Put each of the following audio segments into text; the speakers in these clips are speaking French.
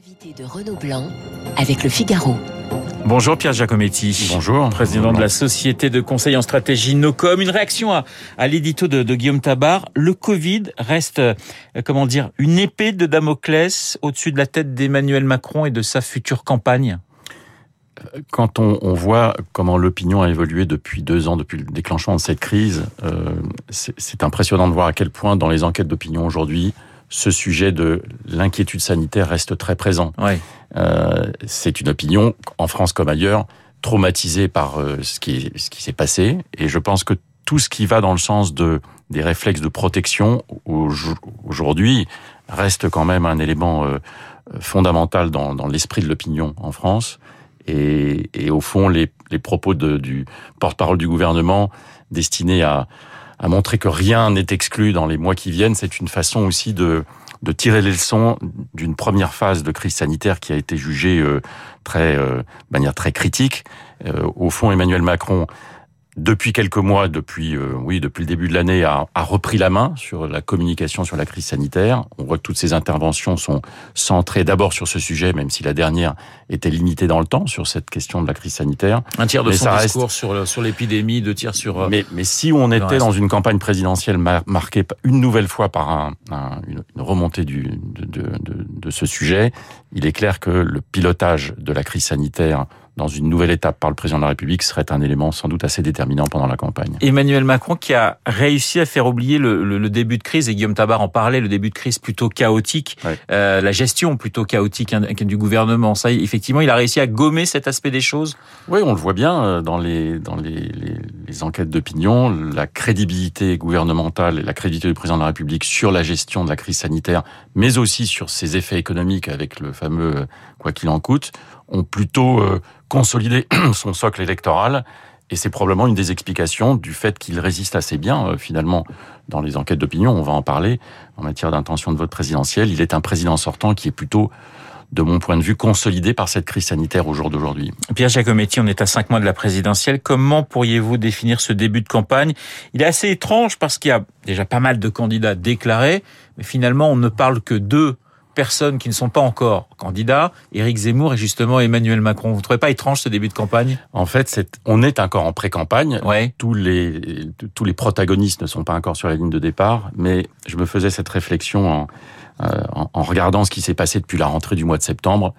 Invité de Renaud Blanc avec le Figaro. Bonjour Pierre Giacometti. Bonjour. Président de la société de conseil en stratégie Nocom. Une réaction à, à l'édito de, de, Guillaume Tabar. Le Covid reste, euh, comment dire, une épée de Damoclès au-dessus de la tête d'Emmanuel Macron et de sa future campagne. Quand on, on voit comment l'opinion a évolué depuis deux ans, depuis le déclenchement de cette crise, euh, c'est impressionnant de voir à quel point dans les enquêtes d'opinion aujourd'hui, ce sujet de l'inquiétude sanitaire reste très présent. Ouais. Euh, c'est une opinion, en France comme ailleurs, traumatisée par euh, ce qui, ce qui s'est passé. Et je pense que tout ce qui va dans le sens de des réflexes de protection aujourd'hui reste quand même un élément euh, fondamental dans, dans l'esprit de l'opinion en France. Et, et, au fond, les, les propos de, du porte-parole du gouvernement destinés à, à montrer que rien n'est exclu dans les mois qui viennent, c'est une façon aussi de, de tirer les leçons d'une première phase de crise sanitaire qui a été jugée euh, très, euh, de manière très critique. Euh, au fond, Emmanuel Macron depuis quelques mois, depuis euh, oui, depuis le début de l'année, a, a, repris la main sur la communication sur la crise sanitaire. On voit que toutes ces interventions sont centrées d'abord sur ce sujet, même si la dernière était limitée dans le temps sur cette question de la crise sanitaire. Un tiers de mais son ça discours reste... sur sur l'épidémie, deux tiers sur. Mais mais si on était dans une campagne présidentielle marquée une nouvelle fois par un, un, une, remontée du de, de, de, de ce sujet, il est clair que le pilotage de la crise sanitaire dans une nouvelle étape par le président de la République serait un élément sans doute assez déterminant pendant la campagne. Emmanuel Macron qui a réussi à faire oublier le, le, le début de crise, et Guillaume Tabar en parlait, le début de crise plutôt chaotique, euh, la gestion plutôt chaotique du gouvernement. Ça, effectivement, il a réussi à gommer cet aspect des choses. Oui, on le voit bien euh, dans les, dans les, les, les enquêtes d'opinion, la crédibilité gouvernementale et la crédibilité du président de la République sur la gestion de la crise sanitaire, mais aussi sur ses effets économiques avec le fameux quoi qu'il en coûte, ont plutôt euh, consolidé son socle électoral. Et c'est probablement une des explications du fait qu'il résiste assez bien, euh, finalement, dans les enquêtes d'opinion. On va en parler en matière d'intention de vote présidentiel. Il est un président sortant qui est plutôt de mon point de vue, consolidé par cette crise sanitaire au jour d'aujourd'hui. Pierre Giacometti, on est à cinq mois de la présidentielle. Comment pourriez-vous définir ce début de campagne? Il est assez étrange parce qu'il y a déjà pas mal de candidats déclarés, mais finalement, on ne parle que d'eux personnes qui ne sont pas encore candidats, Éric Zemmour et justement Emmanuel Macron. Vous ne trouvez pas étrange ce début de campagne? En fait, c'est, on est encore en pré-campagne. Ouais. Tous les tous les protagonistes ne sont pas encore sur la ligne de départ, mais je me faisais cette réflexion en, euh, en, en regardant ce qui s'est passé depuis la rentrée du mois de septembre.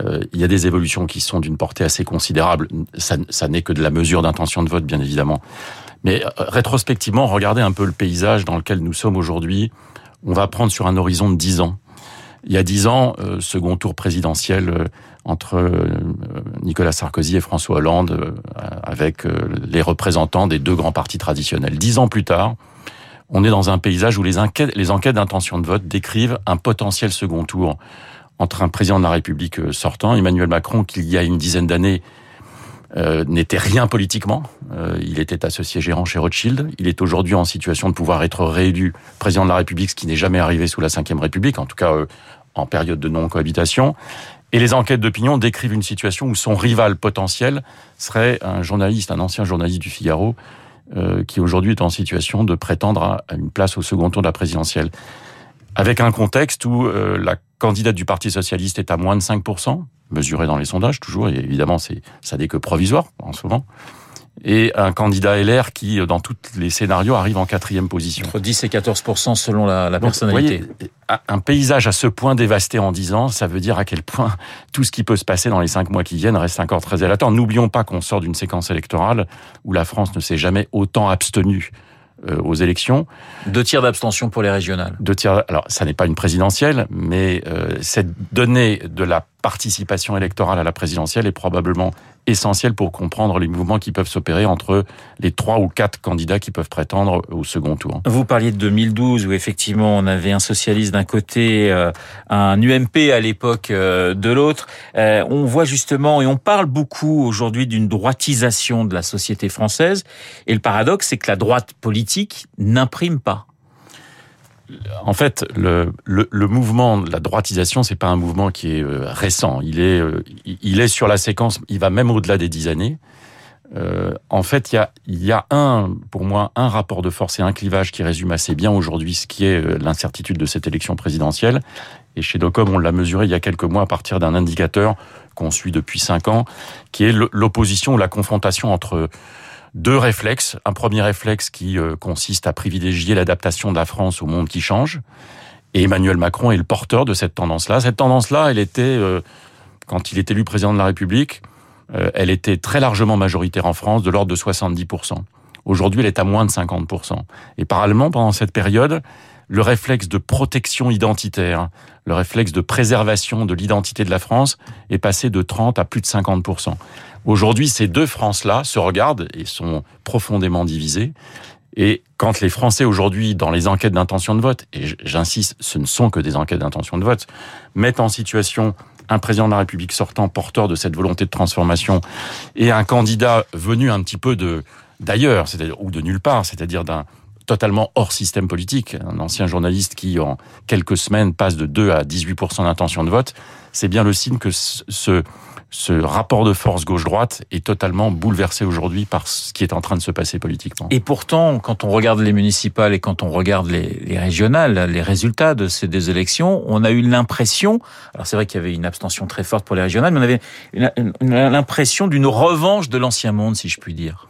Euh, il y a des évolutions qui sont d'une portée assez considérable. Ça, ça n'est que de la mesure d'intention de vote, bien évidemment. Mais euh, rétrospectivement, regardez un peu le paysage dans lequel nous sommes aujourd'hui. On va prendre sur un horizon de 10 ans il y a dix ans, euh, second tour présidentiel euh, entre euh, Nicolas Sarkozy et François Hollande, euh, avec les représentants des deux grands partis traditionnels. Dix ans plus tard, on est dans un paysage où les enquêtes, les enquêtes d'intention de vote décrivent un potentiel second tour entre un président de la République sortant, Emmanuel Macron, qui il y a une dizaine d'années euh, n'était rien politiquement. Euh, il était associé gérant chez Rothschild. Il est aujourd'hui en situation de pouvoir être réélu président de la République, ce qui n'est jamais arrivé sous la Ve République, en tout cas euh, en période de non-cohabitation. Et les enquêtes d'opinion décrivent une situation où son rival potentiel serait un journaliste, un ancien journaliste du Figaro, euh, qui aujourd'hui est en situation de prétendre à une place au second tour de la présidentielle. Avec un contexte où euh, la candidate du Parti socialiste est à moins de 5%, mesuré dans les sondages toujours, et évidemment c'est ça n'est que provisoire en ce moment, et un candidat LR qui, dans tous les scénarios, arrive en quatrième position. Entre 10 et 14 selon la, la Donc, personnalité. Voyez, un paysage à ce point dévasté en 10 ans, ça veut dire à quel point tout ce qui peut se passer dans les cinq mois qui viennent reste encore très élatant. N'oublions pas qu'on sort d'une séquence électorale où la France ne s'est jamais autant abstenue euh, aux élections. Deux tiers d'abstention pour les régionales. Deux tiers. Alors, ça n'est pas une présidentielle, mais euh, cette donnée de la participation électorale à la présidentielle est probablement essentielle pour comprendre les mouvements qui peuvent s'opérer entre les trois ou quatre candidats qui peuvent prétendre au second tour. Vous parliez de 2012 où effectivement on avait un socialiste d'un côté, euh, un UMP à l'époque euh, de l'autre. Euh, on voit justement et on parle beaucoup aujourd'hui d'une droitisation de la société française. Et le paradoxe, c'est que la droite politique n'imprime pas en fait, le, le, le, mouvement de la droitisation, c'est pas un mouvement qui est euh, récent. Il est, euh, il est sur la séquence. Il va même au-delà des dix années. Euh, en fait, il y a, y a un, pour moi, un rapport de force et un clivage qui résume assez bien aujourd'hui ce qui est l'incertitude de cette élection présidentielle. Et chez Docom, on l'a mesuré il y a quelques mois à partir d'un indicateur qu'on suit depuis cinq ans, qui est l'opposition ou la confrontation entre deux réflexes. Un premier réflexe qui euh, consiste à privilégier l'adaptation de la France au monde qui change. Et Emmanuel Macron est le porteur de cette tendance-là. Cette tendance-là, elle était, euh, quand il est élu président de la République, euh, elle était très largement majoritaire en France, de l'ordre de 70%. Aujourd'hui, elle est à moins de 50%. Et parallèlement, pendant cette période, le réflexe de protection identitaire, le réflexe de préservation de l'identité de la France est passé de 30 à plus de 50%. Aujourd'hui, ces deux France-là se regardent et sont profondément divisées. Et quand les Français aujourd'hui, dans les enquêtes d'intention de vote, et j'insiste, ce ne sont que des enquêtes d'intention de vote, mettent en situation un président de la République sortant porteur de cette volonté de transformation et un candidat venu un petit peu de d'ailleurs, c'est-à-dire ou de nulle part, c'est-à-dire d'un totalement hors système politique, un ancien journaliste qui en quelques semaines passe de 2 à 18% d'intention de vote, c'est bien le signe que ce ce rapport de force gauche-droite est totalement bouleversé aujourd'hui par ce qui est en train de se passer politiquement. Et pourtant, quand on regarde les municipales et quand on regarde les, régionales, les résultats de ces deux élections, on a eu l'impression, alors c'est vrai qu'il y avait une abstention très forte pour les régionales, mais on avait l'impression d'une revanche de l'ancien monde, si je puis dire.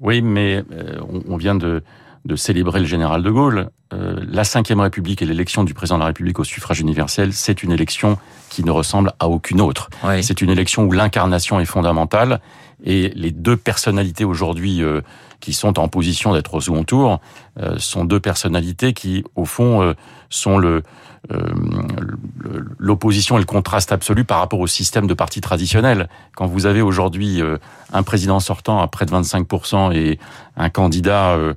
Oui, mais euh, on vient de, de célébrer le général de Gaulle. Euh, la Ve République et l'élection du président de la République au suffrage universel, c'est une élection qui ne ressemble à aucune autre. C'est une élection où l'incarnation est fondamentale et les deux personnalités aujourd'hui euh, qui sont en position d'être au second tour euh, sont deux personnalités qui, au fond, sont le l'opposition et le contraste absolu par rapport au système de parti traditionnel. Quand vous avez aujourd'hui un président sortant à près de 25% et un candidat euh,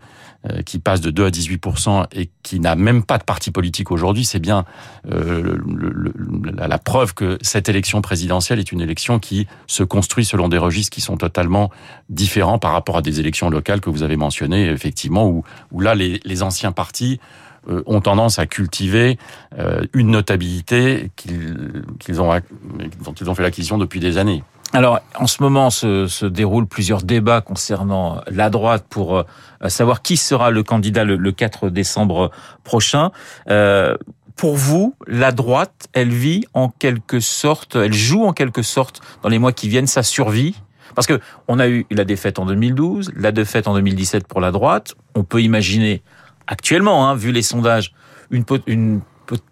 qui passe de 2 à 18% et qui n'a même pas de parti politique aujourd'hui, c'est bien euh, la, preuve que cette élection présidentielle est une élection qui se construit selon des registres qui sont totalement différents par rapport à des élections locales que vous avez mentionnées, effectivement, où, où là, les, les anciens partis euh, ont tendance à cultiver une notabilité qu'ils ont, dont ils ont fait l'acquisition depuis des années. Alors, en ce moment, se, se, déroulent plusieurs débats concernant la droite pour euh, savoir qui sera le candidat le, 4 décembre prochain. Euh, pour vous, la droite, elle vit en quelque sorte, elle joue en quelque sorte dans les mois qui viennent sa survie? Parce que on a eu la défaite en 2012, la défaite en 2017 pour la droite. On peut imaginer actuellement, hein, vu les sondages, une, une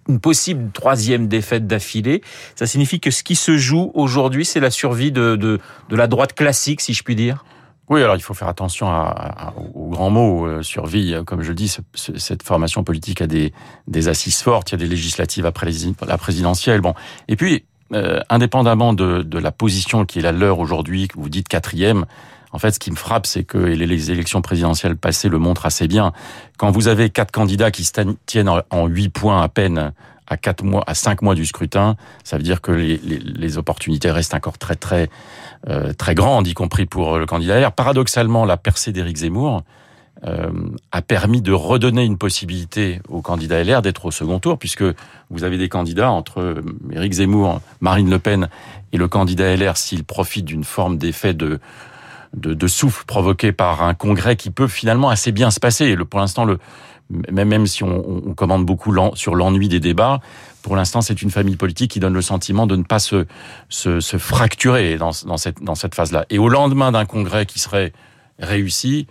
une possible troisième défaite d'affilée. Ça signifie que ce qui se joue aujourd'hui, c'est la survie de, de, de, la droite classique, si je puis dire oui, alors il faut faire attention à, aux grands mots. Euh, survie, comme je le dis, cette formation politique a des, des assises fortes. Il y a des législatives après la présidentielle. Bon, et puis, euh, indépendamment de, de, la position qui est la leur aujourd'hui, que vous dites quatrième, en fait, ce qui me frappe, c'est que les élections présidentielles passées le montrent assez bien. Quand vous avez quatre candidats qui se tiennent en huit points à peine à quatre mois, à cinq mois du scrutin, ça veut dire que les, opportunités restent encore très très euh, très grandes, y compris pour le candidat LR. Paradoxalement, la percée d'Éric Zemmour euh, a permis de redonner une possibilité au candidat LR d'être au second tour, puisque vous avez des candidats entre Éric Zemmour, Marine Le Pen et le candidat LR s'il profite d'une forme d'effet de de, de, souffle provoqué par un congrès qui peut finalement assez bien se passer. Le, pour l'instant, le, même, même si on, on commande beaucoup sur l'ennui des débats, pour l'instant, c'est une famille politique qui donne le sentiment de ne pas se, se, se fracturer dans, dans cette, dans cette phase-là. Et au lendemain d'un congrès qui serait réussi,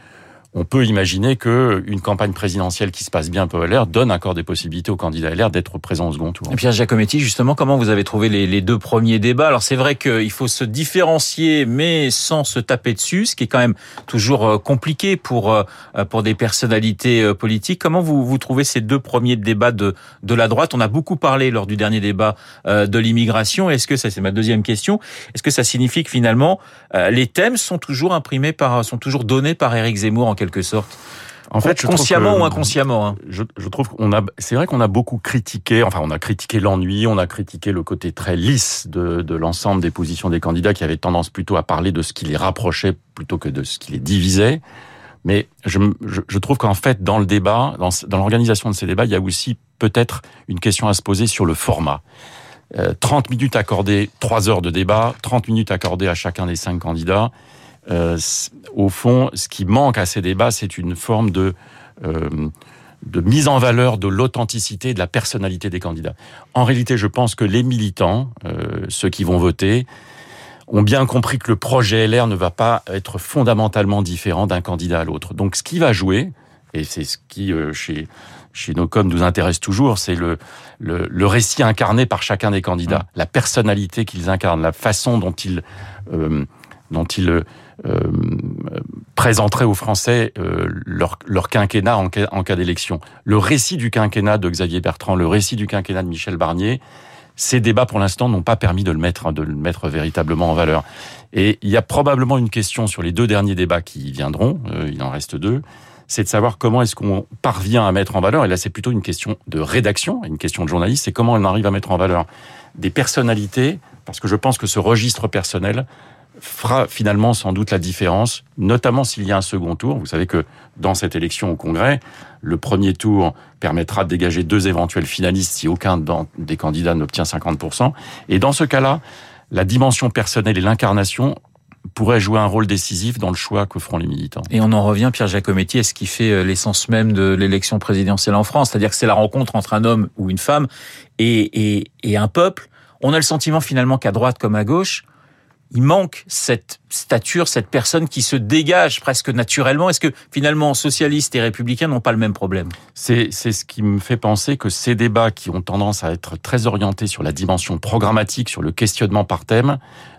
on peut imaginer que une campagne présidentielle qui se passe bien pour LR donne encore des possibilités aux candidats LR d'être présents au second tour. Et Pierre Giacometti, justement, comment vous avez trouvé les, deux premiers débats? Alors c'est vrai qu'il faut se différencier, mais sans se taper dessus, ce qui est quand même toujours euh, compliqué pour euh, pour des personnalités euh, politiques. Comment vous vous trouvez ces deux premiers débats de de la droite? On a beaucoup parlé lors du dernier débat de l'immigration. Est-ce que ça c'est ma deuxième question Est-ce que ça signifie que finalement les thèmes sont toujours imprimés par sont toujours donnés par Éric Zemmour en quelque sorte en fait, consciemment ou inconsciemment. Hein. Je, je, trouve qu'on a, c'est vrai qu'on a beaucoup critiqué, enfin, on a critiqué l'ennui, on a critiqué le côté très lisse de, de l'ensemble des positions des candidats qui avaient tendance plutôt à parler de ce qui les rapprochait plutôt que de ce qui les divisait. Mais je, je, je trouve qu'en fait, dans le débat, dans, dans l'organisation de ces débats, il y a aussi peut-être une question à se poser sur le format. 30 euh, minutes accordées, 3 heures de débat, 30 minutes accordées à chacun des cinq candidats. Euh, au fond, ce qui manque à ces débats, c'est une forme de, euh, de mise en valeur de l'authenticité et de la personnalité des candidats. En réalité, je pense que les militants, euh, ceux qui vont voter, ont bien compris que le projet LR ne va pas être fondamentalement différent d'un candidat à l'autre. Donc ce qui va jouer, et c'est ce qui euh, chez chez nos coms nous intéresse toujours, c'est le, le, le récit incarné par chacun des candidats, mmh. la personnalité qu'ils incarnent, la façon dont ils euh, dont ils euh, présenteraient aux Français euh, leur, leur, quinquennat en cas, en cas d'élection. Le récit du quinquennat de Xavier Bertrand, le récit du quinquennat de Michel Barnier, ces débats pour l'instant n'ont pas permis de le mettre, de le mettre véritablement en valeur. Et il y a probablement une question sur les deux derniers débats qui viendront. Euh, il en reste deux c'est de savoir comment est-ce qu'on parvient à mettre en valeur, et là c'est plutôt une question de rédaction, une question de journaliste, c'est comment on arrive à mettre en valeur des personnalités, parce que je pense que ce registre personnel fera finalement sans doute la différence, notamment s'il y a un second tour. Vous savez que dans cette élection au Congrès, le premier tour permettra de dégager deux éventuels finalistes si aucun des candidats n'obtient 50%. Et dans ce cas-là, la dimension personnelle et l'incarnation pourrait jouer un rôle décisif dans le choix que feront les militants. Et on en revient, Pierre Jacometti, à ce qui fait euh, l'essence même de l'élection présidentielle en France, c'est-à-dire que c'est la rencontre entre un homme ou une femme et un peuple. On a le sentiment finalement qu'à droite comme à gauche, il manque cette stature, cette personne qui se dégage presque naturellement. Est-ce que finalement socialistes et républicains n'ont pas le même problème? C'est ce qui me fait penser que ces débats qui ont tendance à être très orientés sur la dimension programmatique, sur le questionnement par thème,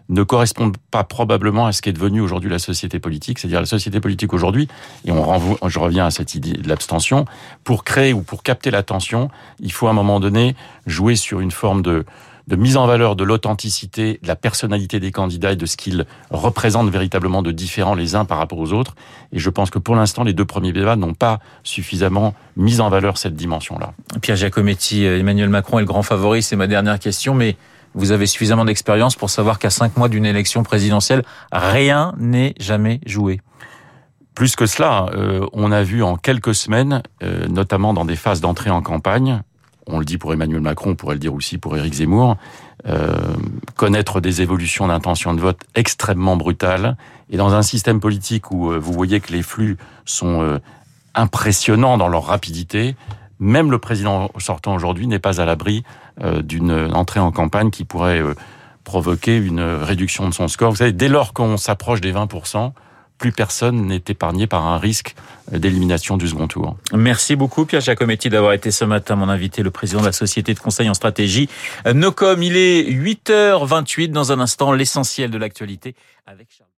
ne correspondent pas probablement à ce qui est devenu aujourd'hui la société politique. C'est-à-dire la société politique aujourd'hui, et on renvoie, je reviens à cette idée de l'abstention, pour créer ou pour capter l'attention, il faut à un moment donné jouer sur une forme de, de mise en valeur de l'authenticité, de la personnalité des candidats et de ce qu'ils représentent véritablement de différents les uns par rapport aux autres. Et je pense que pour l'instant, les deux premiers débats n'ont pas suffisamment mis en valeur cette dimension-là. Pierre Giacometti, Emmanuel Macron est le grand favori, c'est ma dernière question, mais vous avez suffisamment d'expérience pour savoir qu'à cinq mois d'une élection présidentielle, rien n'est jamais joué. Plus que cela, euh, on a vu en quelques semaines, euh, notamment dans des phases d'entrée en campagne, on le dit pour Emmanuel Macron, on pourrait le dire aussi pour Éric Zemmour, euh, connaître des évolutions d'intention de vote extrêmement brutales. Et dans un système politique où euh, vous voyez que les flux sont euh, impressionnants dans leur rapidité, même le président sortant aujourd'hui n'est pas à l'abri euh, d'une entrée en campagne qui pourrait provoquer une réduction de son score. Vous savez, dès lors qu'on s'approche des 20%, plus personne n'est épargné par un risque d'élimination du second tour. Merci beaucoup Pierre Giacometti d'avoir été ce matin mon invité, le président de la société de conseil en stratégie Nocom. Il est 8h28 dans un instant, l'essentiel de l'actualité avec Charles.